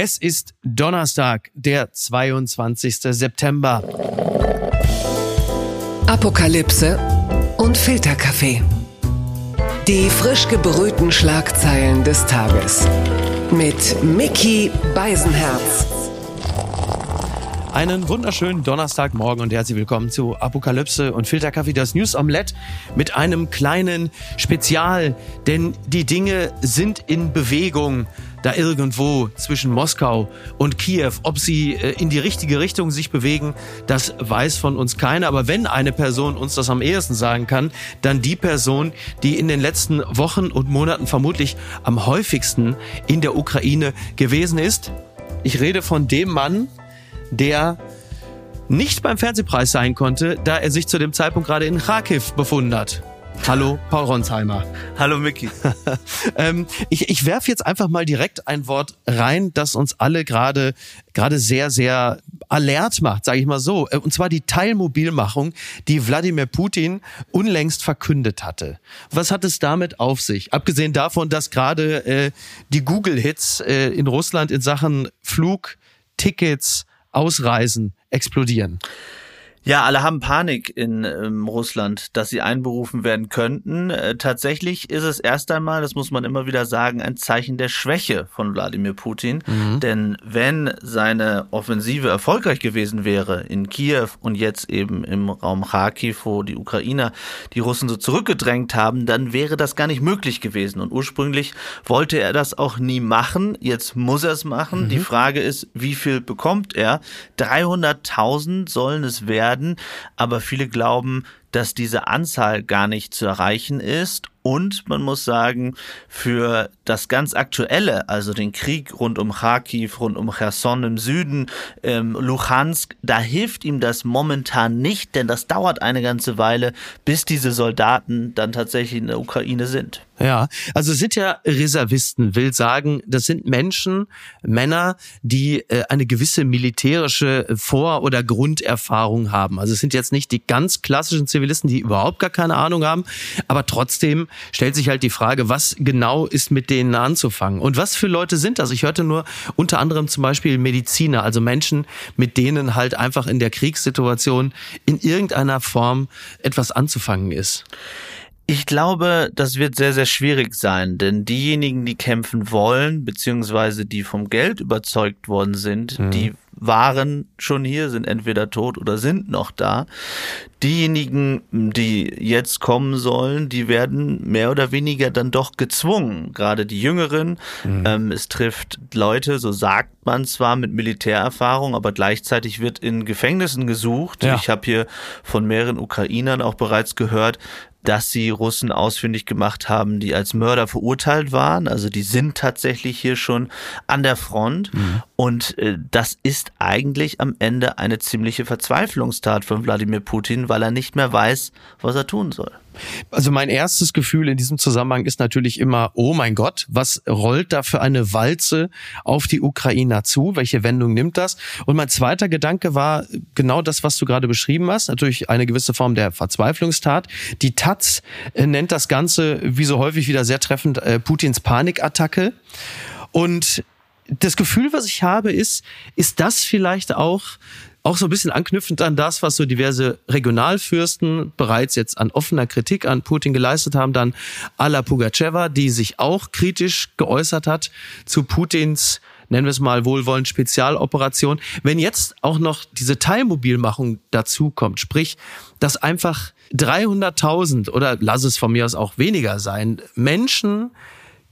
Es ist Donnerstag, der 22. September. Apokalypse und Filterkaffee. Die frisch gebrühten Schlagzeilen des Tages. Mit Mickey Beisenherz. Einen wunderschönen Donnerstagmorgen und herzlich willkommen zu Apokalypse und Filterkaffee, das News Omelette mit einem kleinen Spezial, denn die Dinge sind in Bewegung da irgendwo zwischen Moskau und Kiew. Ob sie äh, in die richtige Richtung sich bewegen, das weiß von uns keiner. Aber wenn eine Person uns das am ehesten sagen kann, dann die Person, die in den letzten Wochen und Monaten vermutlich am häufigsten in der Ukraine gewesen ist. Ich rede von dem Mann, der nicht beim Fernsehpreis sein konnte, da er sich zu dem Zeitpunkt gerade in Kharkiv befunden hat. Hallo, Paul Ronsheimer. Hallo, Micky. ähm, ich ich werfe jetzt einfach mal direkt ein Wort rein, das uns alle gerade gerade sehr, sehr alert macht, sage ich mal so. Äh, und zwar die Teilmobilmachung, die Wladimir Putin unlängst verkündet hatte. Was hat es damit auf sich? Abgesehen davon, dass gerade äh, die Google-Hits äh, in Russland in Sachen Flug, Tickets, Ausreisen explodieren. Ja, alle haben Panik in ähm, Russland, dass sie einberufen werden könnten. Äh, tatsächlich ist es erst einmal, das muss man immer wieder sagen, ein Zeichen der Schwäche von Wladimir Putin. Mhm. Denn wenn seine Offensive erfolgreich gewesen wäre in Kiew und jetzt eben im Raum Kharkiv, wo die Ukrainer die Russen so zurückgedrängt haben, dann wäre das gar nicht möglich gewesen. Und ursprünglich wollte er das auch nie machen. Jetzt muss er es machen. Mhm. Die Frage ist, wie viel bekommt er? 300.000 sollen es werden werden, aber viele glauben, dass diese Anzahl gar nicht zu erreichen ist und man muss sagen, für das ganz Aktuelle, also den Krieg rund um Kharkiv, rund um Cherson im Süden, ähm, Luhansk, da hilft ihm das momentan nicht, denn das dauert eine ganze Weile, bis diese Soldaten dann tatsächlich in der Ukraine sind. Ja, also sind ja Reservisten, will sagen, das sind Menschen, Männer, die äh, eine gewisse militärische Vor- oder Grunderfahrung haben. Also es sind jetzt nicht die ganz klassischen Zivilisten, die überhaupt gar keine Ahnung haben, aber trotzdem stellt sich halt die Frage, was genau ist mit denen anzufangen? Und was für Leute sind das? Ich hörte nur unter anderem zum Beispiel Mediziner, also Menschen, mit denen halt einfach in der Kriegssituation in irgendeiner Form etwas anzufangen ist. Ich glaube, das wird sehr, sehr schwierig sein, denn diejenigen, die kämpfen wollen, beziehungsweise die vom Geld überzeugt worden sind, mhm. die waren schon hier, sind entweder tot oder sind noch da. Diejenigen, die jetzt kommen sollen, die werden mehr oder weniger dann doch gezwungen. Gerade die Jüngeren. Mhm. Ähm, es trifft Leute, so sagt man zwar, mit Militärerfahrung, aber gleichzeitig wird in Gefängnissen gesucht. Ja. Ich habe hier von mehreren Ukrainern auch bereits gehört, dass sie Russen ausfindig gemacht haben, die als Mörder verurteilt waren. Also die sind tatsächlich hier schon an der Front. Mhm. Und äh, das ist eigentlich am Ende eine ziemliche Verzweiflungstat von Wladimir Putin, weil er nicht mehr weiß, was er tun soll. Also mein erstes Gefühl in diesem Zusammenhang ist natürlich immer, oh mein Gott, was rollt da für eine Walze auf die Ukrainer zu? Welche Wendung nimmt das? Und mein zweiter Gedanke war genau das, was du gerade beschrieben hast. Natürlich eine gewisse Form der Verzweiflungstat. Die Taz äh, nennt das Ganze, wie so häufig wieder sehr treffend, äh, Putins Panikattacke. Und das Gefühl, was ich habe, ist, ist das vielleicht auch auch so ein bisschen anknüpfend an das, was so diverse Regionalfürsten bereits jetzt an offener Kritik an Putin geleistet haben, dann Ala Pugacheva, die sich auch kritisch geäußert hat zu Putins nennen wir es mal wohlwollend Spezialoperation. Wenn jetzt auch noch diese Teilmobilmachung dazu kommt, sprich, dass einfach 300.000 oder lass es von mir aus auch weniger sein, Menschen,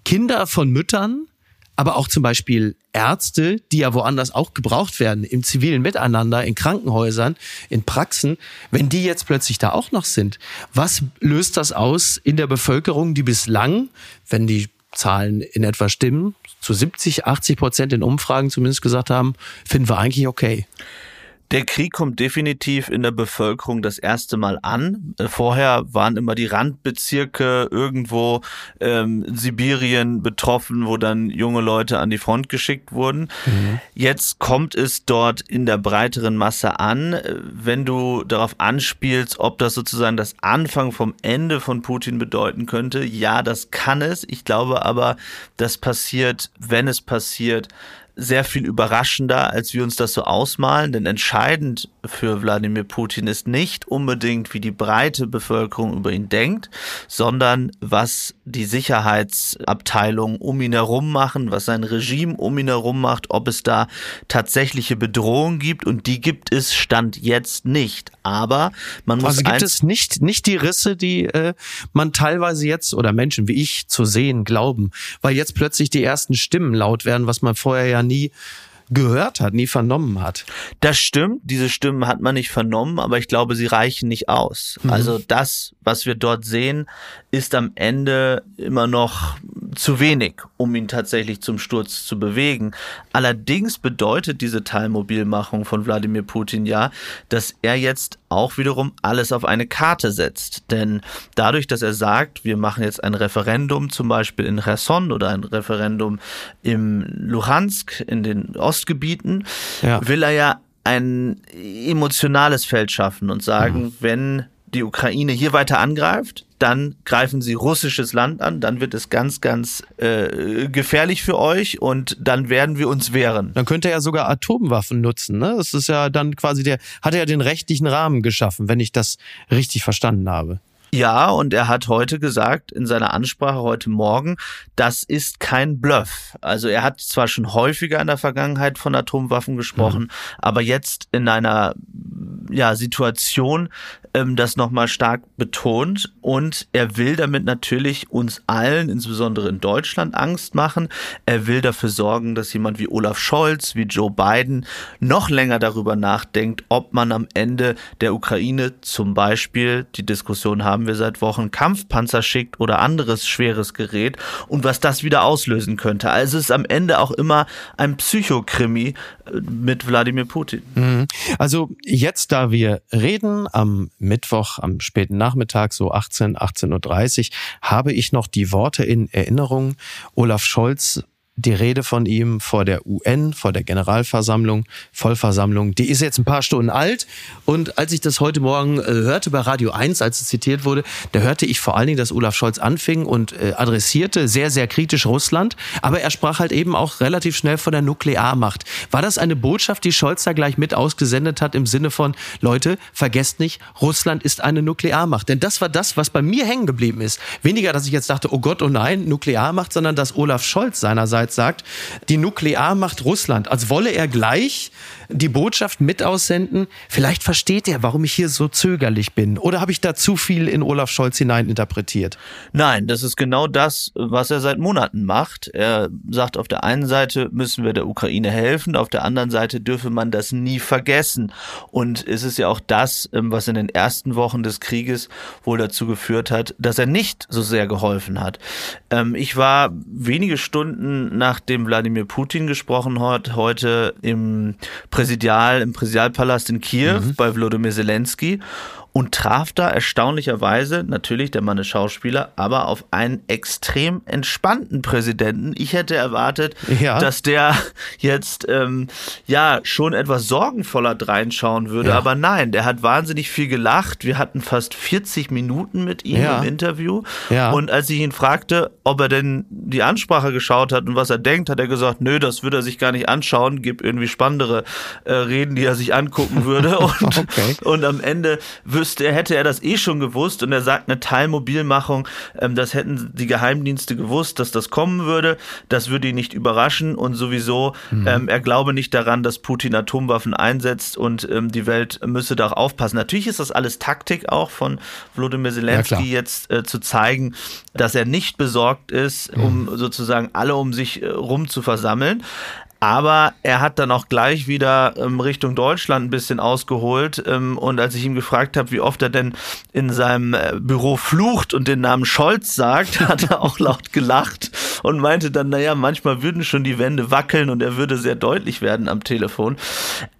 Kinder von Müttern aber auch zum Beispiel Ärzte, die ja woanders auch gebraucht werden, im zivilen Miteinander, in Krankenhäusern, in Praxen, wenn die jetzt plötzlich da auch noch sind, was löst das aus in der Bevölkerung, die bislang, wenn die Zahlen in etwa stimmen, zu 70, 80 Prozent in Umfragen zumindest gesagt haben, finden wir eigentlich okay. Der Krieg kommt definitiv in der Bevölkerung das erste Mal an. Vorher waren immer die Randbezirke irgendwo ähm, Sibirien betroffen, wo dann junge Leute an die Front geschickt wurden. Mhm. Jetzt kommt es dort in der breiteren Masse an. Wenn du darauf anspielst, ob das sozusagen das Anfang vom Ende von Putin bedeuten könnte, ja, das kann es. Ich glaube aber, das passiert, wenn es passiert, sehr viel überraschender, als wir uns das so ausmalen. Denn entscheidend für Wladimir Putin ist nicht unbedingt, wie die breite Bevölkerung über ihn denkt, sondern was die Sicherheitsabteilungen um ihn herum machen, was sein Regime um ihn herum macht, ob es da tatsächliche Bedrohungen gibt. Und die gibt es Stand jetzt nicht. Aber man muss. Also gibt es nicht, nicht die Risse, die äh, man teilweise jetzt oder Menschen wie ich zu sehen glauben, weil jetzt plötzlich die ersten Stimmen laut werden, was man vorher ja nie gehört hat, nie vernommen hat. Das stimmt, diese Stimmen hat man nicht vernommen, aber ich glaube, sie reichen nicht aus. Mhm. Also das, was wir dort sehen, ist am Ende immer noch zu wenig, um ihn tatsächlich zum Sturz zu bewegen. Allerdings bedeutet diese Teilmobilmachung von Wladimir Putin ja, dass er jetzt auch wiederum alles auf eine Karte setzt. Denn dadurch, dass er sagt, wir machen jetzt ein Referendum zum Beispiel in Cherson oder ein Referendum im Luhansk, in den Ostgebieten, ja. will er ja ein emotionales Feld schaffen und sagen, mhm. wenn die Ukraine hier weiter angreift, dann greifen sie russisches Land an, dann wird es ganz, ganz äh, gefährlich für euch und dann werden wir uns wehren. Dann könnte er ja sogar Atomwaffen nutzen, ne? Das ist ja dann quasi der, hat er ja den rechtlichen Rahmen geschaffen, wenn ich das richtig verstanden habe. Ja, und er hat heute gesagt, in seiner Ansprache heute Morgen, das ist kein Bluff. Also er hat zwar schon häufiger in der Vergangenheit von Atomwaffen gesprochen, mhm. aber jetzt in einer ja, Situation, ähm, das nochmal stark betont und er will damit natürlich uns allen, insbesondere in Deutschland, Angst machen. Er will dafür sorgen, dass jemand wie Olaf Scholz, wie Joe Biden noch länger darüber nachdenkt, ob man am Ende der Ukraine zum Beispiel, die Diskussion haben wir seit Wochen, Kampfpanzer schickt oder anderes schweres Gerät und was das wieder auslösen könnte. Also es ist am Ende auch immer ein Psychokrimi äh, mit Wladimir Putin. Mhm. Also jetzt, da wir reden, am Mittwoch am späten Nachmittag, so 18, 18.30 Uhr, habe ich noch die Worte in Erinnerung. Olaf Scholz die Rede von ihm vor der UN, vor der Generalversammlung, Vollversammlung, die ist jetzt ein paar Stunden alt. Und als ich das heute Morgen äh, hörte bei Radio 1, als es zitiert wurde, da hörte ich vor allen Dingen, dass Olaf Scholz anfing und äh, adressierte sehr, sehr kritisch Russland. Aber er sprach halt eben auch relativ schnell von der Nuklearmacht. War das eine Botschaft, die Scholz da gleich mit ausgesendet hat im Sinne von, Leute, vergesst nicht, Russland ist eine Nuklearmacht. Denn das war das, was bei mir hängen geblieben ist. Weniger, dass ich jetzt dachte, oh Gott, oh nein, Nuklearmacht, sondern dass Olaf Scholz seinerseits bereits sagt, die Nuklearmacht Russland, als wolle er gleich die Botschaft mit aussenden. Vielleicht versteht er, warum ich hier so zögerlich bin. Oder habe ich da zu viel in Olaf Scholz hineininterpretiert? Nein, das ist genau das, was er seit Monaten macht. Er sagt, auf der einen Seite müssen wir der Ukraine helfen, auf der anderen Seite dürfe man das nie vergessen. Und es ist ja auch das, ähm, was in den ersten Wochen des Krieges wohl dazu geführt hat, dass er nicht so sehr geholfen hat. Ähm, ich war wenige Stunden nachdem Wladimir Putin gesprochen hat, heute im Präsidial, im Präsidialpalast in Kiew mhm. bei Wladimir Zelensky und traf da erstaunlicherweise, natürlich, der Mann ist Schauspieler, aber auf einen extrem entspannten Präsidenten. Ich hätte erwartet, ja. dass der jetzt ähm, ja schon etwas sorgenvoller dreinschauen würde, ja. aber nein, der hat wahnsinnig viel gelacht. Wir hatten fast 40 Minuten mit ihm ja. im Interview und als ich ihn fragte, ob er denn die Ansprache geschaut hat und was er denkt, hat er gesagt, nö, das würde er sich gar nicht anschauen, gibt irgendwie spannendere äh, Reden, die er sich angucken würde und, okay. und am Ende wirst wüsste, hätte er das eh schon gewusst und er sagt eine Teilmobilmachung, ähm, das hätten die Geheimdienste gewusst, dass das kommen würde, das würde ihn nicht überraschen und sowieso, mhm. ähm, er glaube nicht daran, dass Putin Atomwaffen einsetzt und ähm, die Welt müsse da auch aufpassen. Natürlich ist das alles Taktik auch von Volodymyr Zelensky ja, jetzt äh, zu zeigen, dass er nicht besorgt ist, um mhm. sozusagen alle um sich äh, rum zu versammeln. Aber er hat dann auch gleich wieder ähm, Richtung Deutschland ein bisschen ausgeholt. Ähm, und als ich ihn gefragt habe, wie oft er denn in seinem äh, Büro flucht und den Namen Scholz sagt, hat er auch laut gelacht und meinte dann, naja, manchmal würden schon die Wände wackeln und er würde sehr deutlich werden am Telefon.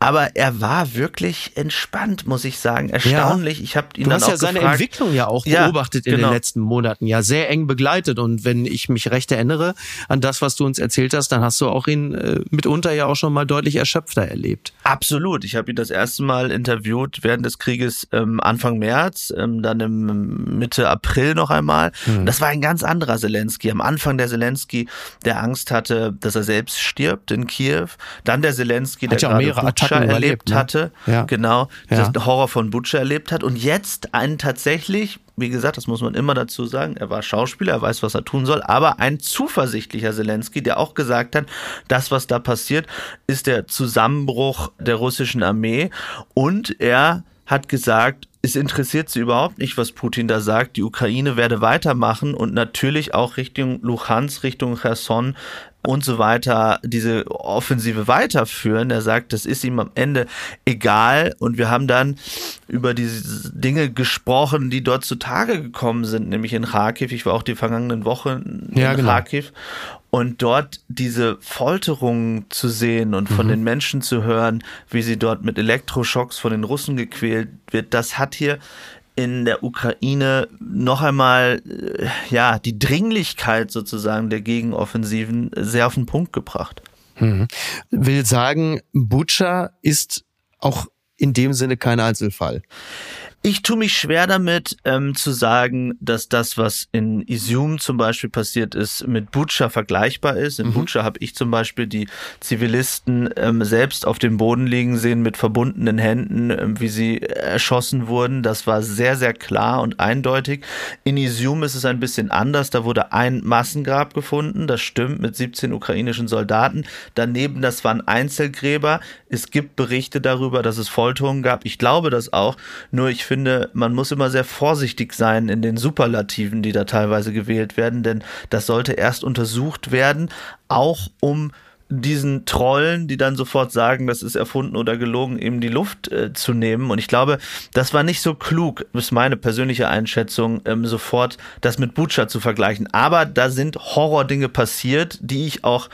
Aber er war wirklich entspannt, muss ich sagen. Erstaunlich. Ja. Ich habe ihn du dann hast ja seine Entwicklung ja auch beobachtet ja, in genau. den letzten Monaten, ja sehr eng begleitet. Und wenn ich mich recht erinnere an das, was du uns erzählt hast, dann hast du auch ihn äh, mitunter ja auch schon mal deutlich erschöpfter erlebt. Absolut. Ich habe ihn das erste Mal interviewt während des Krieges ähm, Anfang März, ähm, dann im Mitte April noch einmal. Hm. Das war ein ganz anderer Zelensky. Am Anfang der Zelensky Zelensky, der Angst hatte, dass er selbst stirbt in Kiew. Dann der Zelensky, der gerade Butscha erlebt ne? hatte. Ja. Genau, ja. das Horror von Butscha erlebt hat. Und jetzt einen tatsächlich wie gesagt, das muss man immer dazu sagen, er war Schauspieler, er weiß, was er tun soll, aber ein zuversichtlicher Zelensky, der auch gesagt hat, das, was da passiert, ist der Zusammenbruch der russischen Armee und er hat gesagt, es interessiert sie überhaupt nicht, was Putin da sagt. Die Ukraine werde weitermachen und natürlich auch Richtung Luhansk, Richtung Cherson und so weiter diese Offensive weiterführen. Er sagt, das ist ihm am Ende egal. Und wir haben dann über diese Dinge gesprochen, die dort zutage gekommen sind, nämlich in Kharkiv. Ich war auch die vergangenen Wochen in ja, genau. Kharkiv. Und dort diese Folterungen zu sehen und von mhm. den Menschen zu hören, wie sie dort mit Elektroschocks von den Russen gequält wird, das hat hier in der Ukraine noch einmal äh, ja die Dringlichkeit sozusagen der Gegenoffensiven sehr auf den Punkt gebracht. Mhm. Will sagen, Butcher ist auch in dem Sinne kein Einzelfall. Ich tue mich schwer damit ähm, zu sagen, dass das, was in Isium zum Beispiel passiert ist, mit Butscha vergleichbar ist. In mhm. Butscha habe ich zum Beispiel die Zivilisten ähm, selbst auf dem Boden liegen sehen mit verbundenen Händen, ähm, wie sie erschossen wurden. Das war sehr, sehr klar und eindeutig. In Isium ist es ein bisschen anders. Da wurde ein Massengrab gefunden, das stimmt, mit 17 ukrainischen Soldaten. Daneben, das waren Einzelgräber. Es gibt Berichte darüber, dass es Folterungen gab. Ich glaube das auch. Nur ich finde, man muss immer sehr vorsichtig sein in den Superlativen, die da teilweise gewählt werden, denn das sollte erst untersucht werden, auch um diesen Trollen, die dann sofort sagen, das ist erfunden oder gelogen, eben die Luft äh, zu nehmen. Und ich glaube, das war nicht so klug, ist meine persönliche Einschätzung, ähm, sofort das mit Butscha zu vergleichen. Aber da sind Horrordinge passiert, die ich auch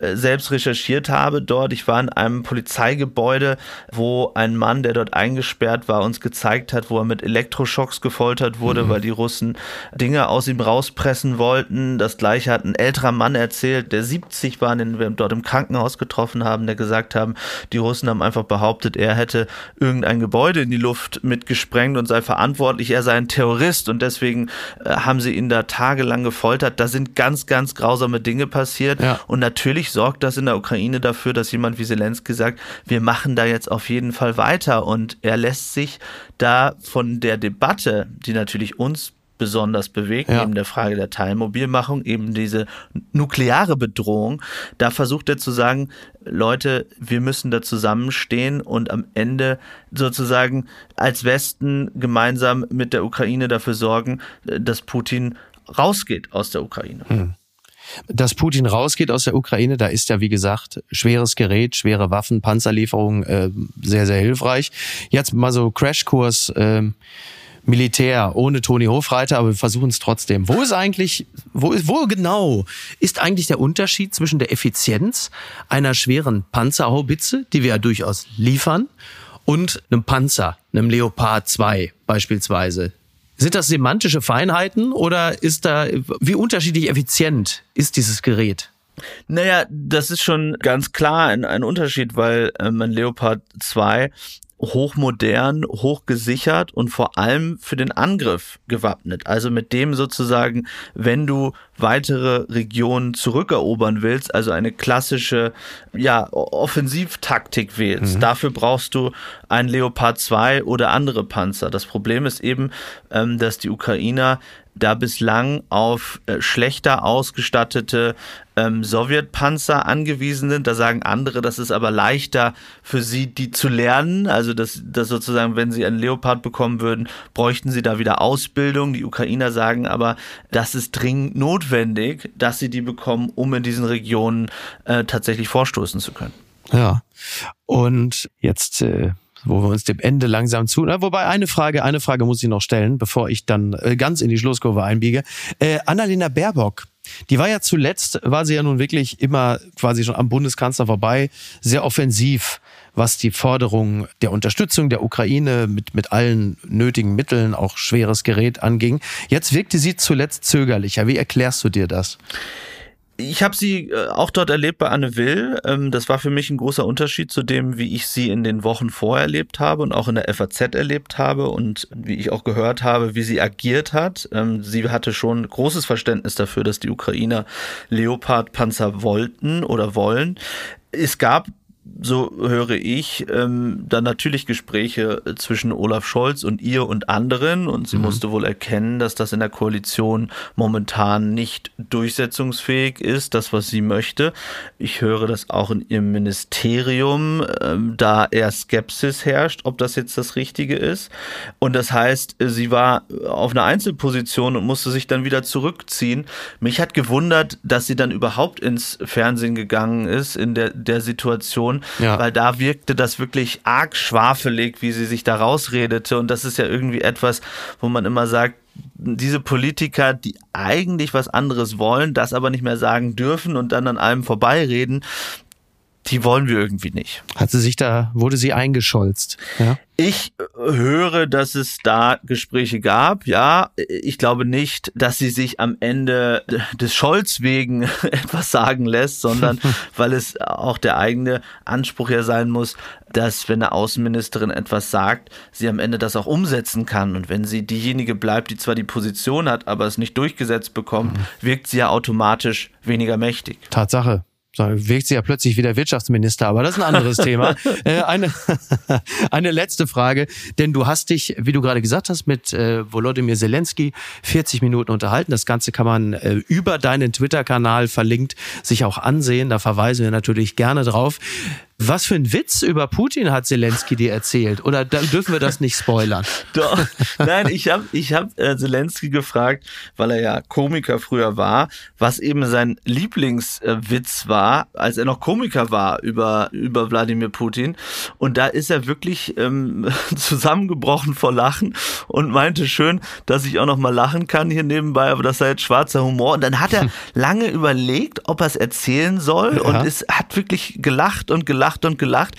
äh, selbst recherchiert habe dort. Ich war in einem Polizeigebäude, wo ein Mann, der dort eingesperrt war, uns gezeigt hat, wo er mit Elektroschocks gefoltert wurde, mhm. weil die Russen Dinge aus ihm rauspressen wollten. Das gleiche hat ein älterer Mann erzählt, der 70 war, den wir dort im Krankenhaus getroffen haben, der gesagt haben, die Russen haben einfach behauptet, er hätte irgendein Gebäude in die Luft mitgesprengt und sei verantwortlich, er sei ein Terrorist und deswegen äh, haben sie ihn da tagelang gefoltert. Da sind ganz, ganz grausame Dinge passiert ja. und natürlich sorgt das in der Ukraine dafür, dass jemand wie Zelensky sagt, wir machen da jetzt auf jeden Fall weiter und er lässt sich da von der Debatte, die natürlich uns besonders bewegt, ja. neben der Frage der Teilmobilmachung, eben diese nukleare Bedrohung. Da versucht er zu sagen, Leute, wir müssen da zusammenstehen und am Ende sozusagen als Westen gemeinsam mit der Ukraine dafür sorgen, dass Putin rausgeht aus der Ukraine. Hm. Dass Putin rausgeht aus der Ukraine, da ist ja wie gesagt schweres Gerät, schwere Waffen, Panzerlieferungen äh, sehr, sehr hilfreich. Jetzt mal so Crashkurs. Äh, Militär ohne Toni Hofreiter, aber wir versuchen es trotzdem. Wo ist eigentlich, wo, ist, wo genau ist eigentlich der Unterschied zwischen der Effizienz einer schweren Panzerhaubitze, die wir ja durchaus liefern, und einem Panzer, einem Leopard 2 beispielsweise? Sind das semantische Feinheiten oder ist da, wie unterschiedlich effizient ist dieses Gerät? Naja, das ist schon ganz klar ein, ein Unterschied, weil ähm, ein Leopard 2 hochmodern, hochgesichert und vor allem für den Angriff gewappnet. Also mit dem sozusagen, wenn du weitere Regionen zurückerobern willst, also eine klassische ja, Offensivtaktik wählst. Mhm. Dafür brauchst du ein Leopard 2 oder andere Panzer. Das Problem ist eben, ähm, dass die Ukrainer da bislang auf äh, schlechter ausgestattete ähm, Sowjetpanzer angewiesen sind. Da sagen andere, das ist aber leichter für sie, die zu lernen. Also dass, dass sozusagen, wenn sie einen Leopard bekommen würden, bräuchten sie da wieder Ausbildung. Die Ukrainer sagen aber, das ist dringend notwendig, dass sie die bekommen, um in diesen Regionen äh, tatsächlich vorstoßen zu können. Ja. Und jetzt äh wo wir uns dem Ende langsam zu. Na, wobei eine Frage, eine Frage muss ich noch stellen, bevor ich dann äh, ganz in die Schlusskurve einbiege. Äh, Annalena Baerbock, die war ja zuletzt, war sie ja nun wirklich immer quasi schon am Bundeskanzler vorbei, sehr offensiv, was die Forderung der Unterstützung der Ukraine mit, mit allen nötigen Mitteln, auch schweres Gerät anging. Jetzt wirkte sie zuletzt zögerlicher. Wie erklärst du dir das? Ich habe sie äh, auch dort erlebt bei Anne Will. Ähm, das war für mich ein großer Unterschied zu dem, wie ich sie in den Wochen vorher erlebt habe und auch in der FAZ erlebt habe und wie ich auch gehört habe, wie sie agiert hat. Ähm, sie hatte schon großes Verständnis dafür, dass die Ukrainer Leopard-Panzer wollten oder wollen. Es gab so höre ich, ähm, dann natürlich Gespräche zwischen Olaf Scholz und ihr und anderen. Und sie mhm. musste wohl erkennen, dass das in der Koalition momentan nicht durchsetzungsfähig ist, das, was sie möchte. Ich höre das auch in ihrem Ministerium, ähm, da eher Skepsis herrscht, ob das jetzt das Richtige ist. Und das heißt, sie war auf einer Einzelposition und musste sich dann wieder zurückziehen. Mich hat gewundert, dass sie dann überhaupt ins Fernsehen gegangen ist in der, der Situation ja. weil da wirkte das wirklich arg schwafelig, wie sie sich da rausredete. Und das ist ja irgendwie etwas, wo man immer sagt, diese Politiker, die eigentlich was anderes wollen, das aber nicht mehr sagen dürfen und dann an allem vorbeireden, die wollen wir irgendwie nicht. Hat sie sich da, wurde sie eingescholzt? Ja? Ich höre, dass es da Gespräche gab. Ja, ich glaube nicht, dass sie sich am Ende des Scholz wegen etwas sagen lässt, sondern weil es auch der eigene Anspruch ja sein muss, dass wenn eine Außenministerin etwas sagt, sie am Ende das auch umsetzen kann. Und wenn sie diejenige bleibt, die zwar die Position hat, aber es nicht durchgesetzt bekommt, mhm. wirkt sie ja automatisch weniger mächtig. Tatsache. So, wirkt sie ja plötzlich wieder Wirtschaftsminister, aber das ist ein anderes Thema. Äh, eine, eine letzte Frage, denn du hast dich, wie du gerade gesagt hast, mit äh, Volodymyr Zelensky 40 Minuten unterhalten. Das Ganze kann man äh, über deinen Twitter-Kanal verlinkt sich auch ansehen. Da verweisen wir natürlich gerne drauf. Was für ein Witz über Putin hat Zelensky dir erzählt? Oder dürfen wir das nicht spoilern? Doch. Nein, ich habe ich hab, äh, Zelensky gefragt, weil er ja Komiker früher war, was eben sein Lieblingswitz äh, war, als er noch Komiker war über, über Wladimir Putin. Und da ist er wirklich ähm, zusammengebrochen vor Lachen und meinte schön, dass ich auch noch mal lachen kann hier nebenbei, aber das sei jetzt schwarzer Humor. Und dann hat er lange überlegt, ob er es erzählen soll ja. und es hat wirklich gelacht und gelacht gelacht und gelacht,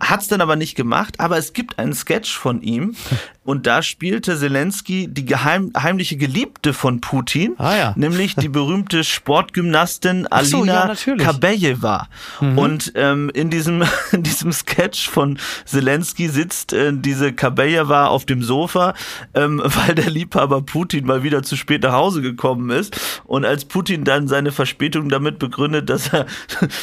hat es dann aber nicht gemacht. Aber es gibt einen Sketch von ihm und da spielte Zelensky die geheim, heimliche Geliebte von Putin, ah, ja. nämlich die berühmte Sportgymnastin Alina so, ja, Kabejeva. Mhm. Und ähm, in, diesem, in diesem Sketch von Zelensky sitzt äh, diese Kabejeva auf dem Sofa, ähm, weil der Liebhaber Putin mal wieder zu spät nach Hause gekommen ist. Und als Putin dann seine Verspätung damit begründet, dass er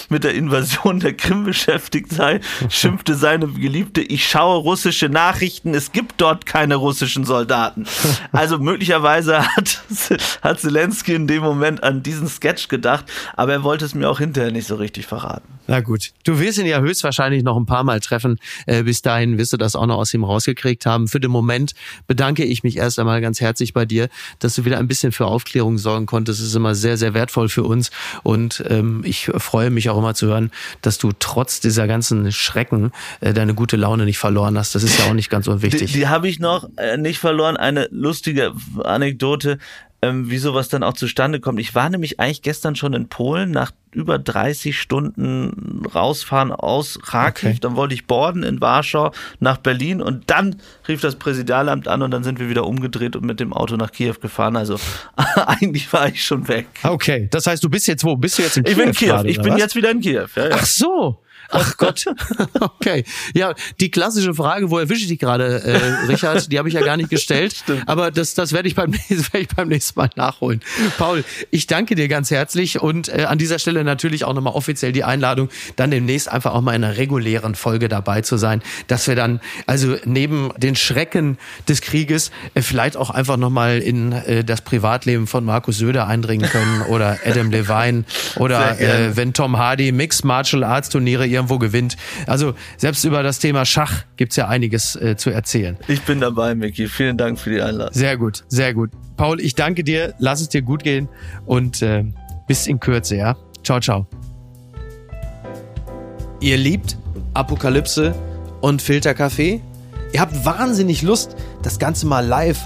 mit der Invasion der Krim beschäftigt sei, schimpfte seine Geliebte, ich schaue russische Nachrichten, es gibt dort keine russischen Soldaten. Also möglicherweise hat, hat Zelensky in dem Moment an diesen Sketch gedacht, aber er wollte es mir auch hinterher nicht so richtig verraten. Na gut, du wirst ihn ja höchstwahrscheinlich noch ein paar Mal treffen. Äh, bis dahin wirst du das auch noch aus ihm rausgekriegt haben. Für den Moment bedanke ich mich erst einmal ganz herzlich bei dir, dass du wieder ein bisschen für Aufklärung sorgen konntest. Das ist immer sehr, sehr wertvoll für uns. Und ähm, ich freue mich auch immer zu hören, dass du trotz dieser ganzen Schrecken äh, deine gute Laune nicht verloren hast. Das ist ja auch nicht ganz unwichtig. Die, die habe ich noch äh, nicht verloren. Eine lustige Anekdote, ähm, wie sowas dann auch zustande kommt. Ich war nämlich eigentlich gestern schon in Polen nach über 30 Stunden rausfahren aus Kharkiv. Okay. Dann wollte ich borden in Warschau nach Berlin und dann rief das Präsidialamt an und dann sind wir wieder umgedreht und mit dem Auto nach Kiew gefahren. Also eigentlich war ich schon weg. Okay, das heißt, du bist jetzt wo? Bist du jetzt in Kiew? Ich bin in Kiew. Gerade, ich bin was? jetzt wieder in Kiew. Ja, ja. Ach so. Ach Gott. Okay. Ja, die klassische Frage, wo erwische ich dich gerade, äh, Richard, die habe ich ja gar nicht gestellt. Stimmt. Aber das, das werde ich, beim, werd ich beim nächsten Mal nachholen. Paul, ich danke dir ganz herzlich und äh, an dieser Stelle natürlich auch nochmal offiziell die Einladung, dann demnächst einfach auch mal in einer regulären Folge dabei zu sein, dass wir dann also neben den Schrecken des Krieges äh, vielleicht auch einfach nochmal in äh, das Privatleben von Markus Söder eindringen können oder Adam Levine oder äh, wenn Tom Hardy Mixed Martial Arts Turniere irgendwo gewinnt. Also selbst über das Thema Schach gibt's ja einiges äh, zu erzählen. Ich bin dabei, Micky. Vielen Dank für die Einladung. Sehr gut, sehr gut. Paul, ich danke dir. Lass es dir gut gehen und äh, bis in Kürze, ja? Ciao, ciao. Ihr liebt Apokalypse und Filterkaffee? Ihr habt wahnsinnig Lust, das Ganze mal live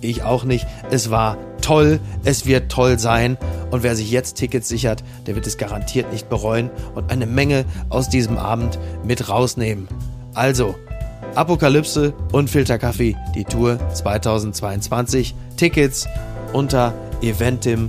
ich auch nicht. Es war toll, es wird toll sein. Und wer sich jetzt Tickets sichert, der wird es garantiert nicht bereuen und eine Menge aus diesem Abend mit rausnehmen. Also, Apokalypse und Filterkaffee, die Tour 2022. Tickets unter eventim.de.